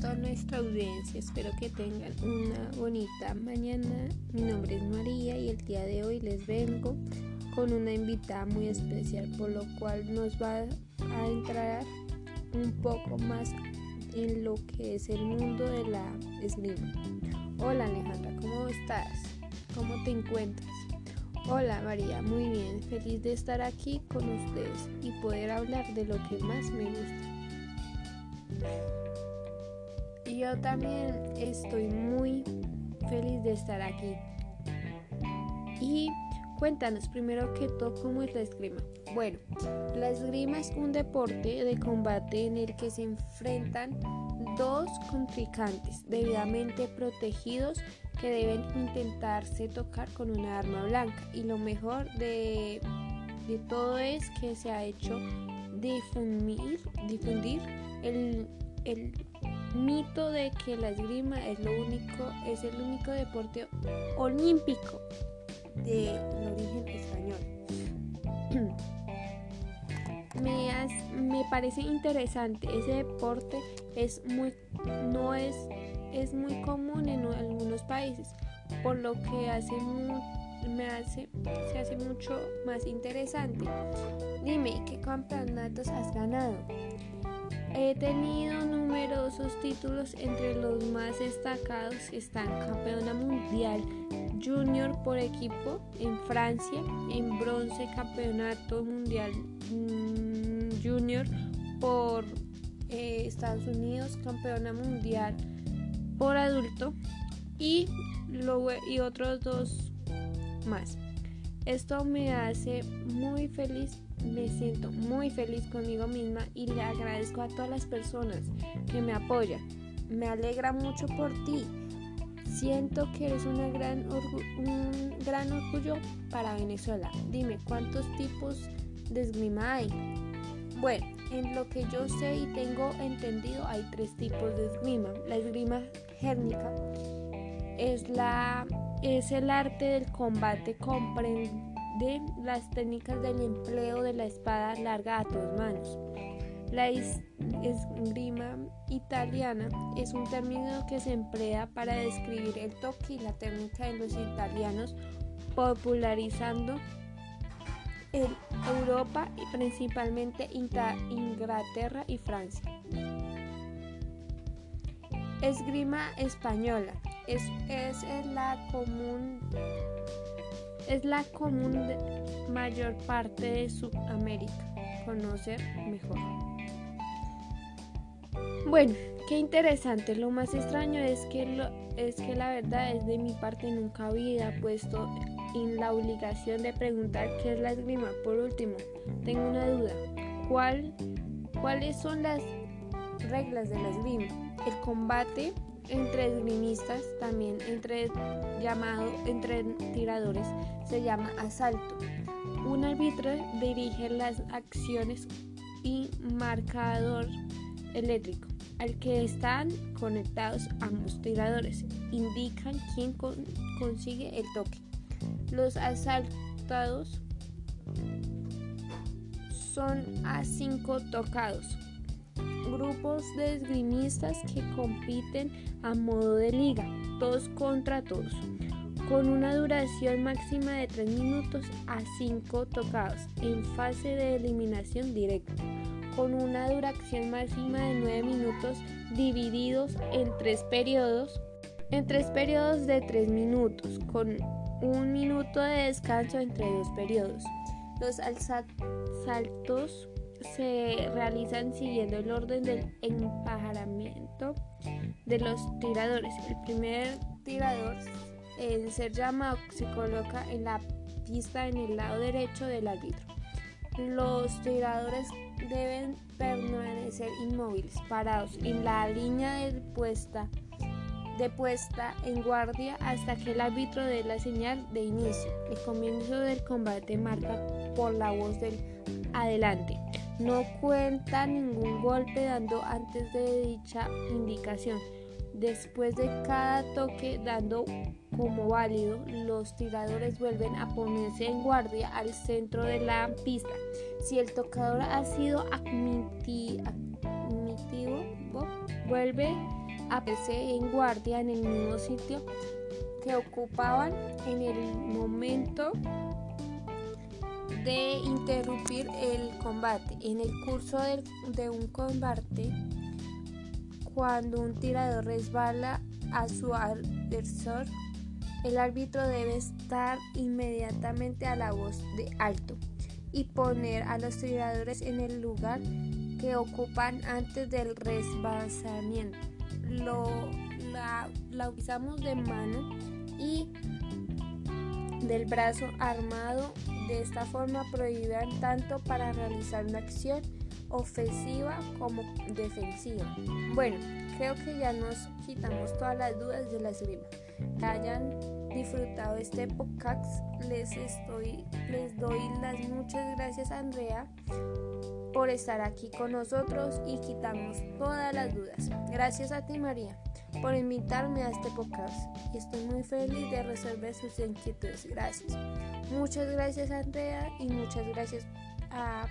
toda nuestra audiencia. Espero que tengan una bonita mañana. Mi nombre es María y el día de hoy les vengo con una invitada muy especial, por lo cual nos va a entrar un poco más en lo que es el mundo de la esgrima. Hola Alejandra, ¿cómo estás? ¿Cómo te encuentras? Hola María, muy bien, feliz de estar aquí con ustedes y poder hablar de lo que más me gusta. Yo también estoy muy feliz de estar aquí. Y cuéntanos primero que todo cómo es la esgrima. Bueno, la esgrima es un deporte de combate en el que se enfrentan dos contrincantes debidamente protegidos que deben intentarse tocar con una arma blanca. Y lo mejor de, de todo es que se ha hecho difundir, difundir el, el mito de que la esgrima es lo único, es el único deporte olímpico de origen español. me, me parece interesante, ese deporte es muy no es es muy común en algunos países, por lo que hace me hace se hace mucho más interesante. Dime, ¿qué campeonatos has ganado? He tenido numerosos títulos, entre los más destacados están Campeona Mundial Junior por equipo en Francia, en bronce Campeonato Mundial mm, Junior por eh, Estados Unidos, Campeona Mundial por adulto y, luego, y otros dos más. Esto me hace muy feliz me siento muy feliz conmigo misma y le agradezco a todas las personas que me apoyan. Me alegra mucho por ti. Siento que eres una gran un gran orgullo para Venezuela. Dime, ¿cuántos tipos de esgrima hay? Bueno, en lo que yo sé y tengo entendido hay tres tipos de esgrima. La esgrima gérnica es, la, es el arte del combate comprendido de las técnicas del empleo de la espada larga a dos manos. La esgrima italiana es un término que se emplea para describir el toque y la técnica de los italianos, popularizando en Europa y principalmente Inglaterra y Francia. Esgrima española es, es la común es la común mayor parte de Sudamérica. Conocer mejor. Bueno, qué interesante. Lo más extraño es que, lo, es que la verdad es de mi parte nunca había puesto en la obligación de preguntar qué es la esgrima. Por último, tengo una duda. ¿Cuál, ¿Cuáles son las reglas de la esgrima? El combate entre esgrimistas, también entre llamado entre tiradores, se llama asalto. Un árbitro dirige las acciones y marcador eléctrico al que están conectados ambos tiradores indican quién consigue el toque. Los asaltados son a cinco tocados grupos de esgrimistas que compiten a modo de liga, todos contra todos, con una duración máxima de 3 minutos a 5 tocados en fase de eliminación directa, con una duración máxima de 9 minutos divididos en 3 periodos, en 3 periodos de 3 minutos, con un minuto de descanso entre dos periodos. Los saltos se realizan siguiendo el orden del empajaramiento de los tiradores. El primer tirador, el ser llamado, se coloca en la pista en el lado derecho del árbitro. Los tiradores deben permanecer inmóviles, parados en la línea de puesta, de puesta en guardia hasta que el árbitro dé la señal de inicio. El comienzo del combate marca por la voz del adelante. No cuenta ningún golpe dando antes de dicha indicación. Después de cada toque dando como válido, los tiradores vuelven a ponerse en guardia al centro de la pista. Si el tocador ha sido admitido, vuelve a ponerse en guardia en el mismo sitio que ocupaban en el momento de interrumpir el combate. En el curso de, un combate, cuando un tirador resbala a su adversor, el árbitro debe estar inmediatamente a la voz de alto y poner a los tiradores en el lugar que ocupan antes del resbalamiento. Lo, la, la usamos de mano y del brazo armado. De esta forma prohíban tanto para realizar una acción ofensiva como defensiva. Bueno, creo que ya nos quitamos todas las dudas de la esgrima. Que hayan disfrutado este podcast. Les estoy les doy las muchas gracias Andrea por estar aquí con nosotros y quitamos todas las dudas. Gracias a ti María por invitarme a este podcast y estoy muy feliz de resolver sus inquietudes. Gracias. Muchas gracias Andrea y muchas gracias a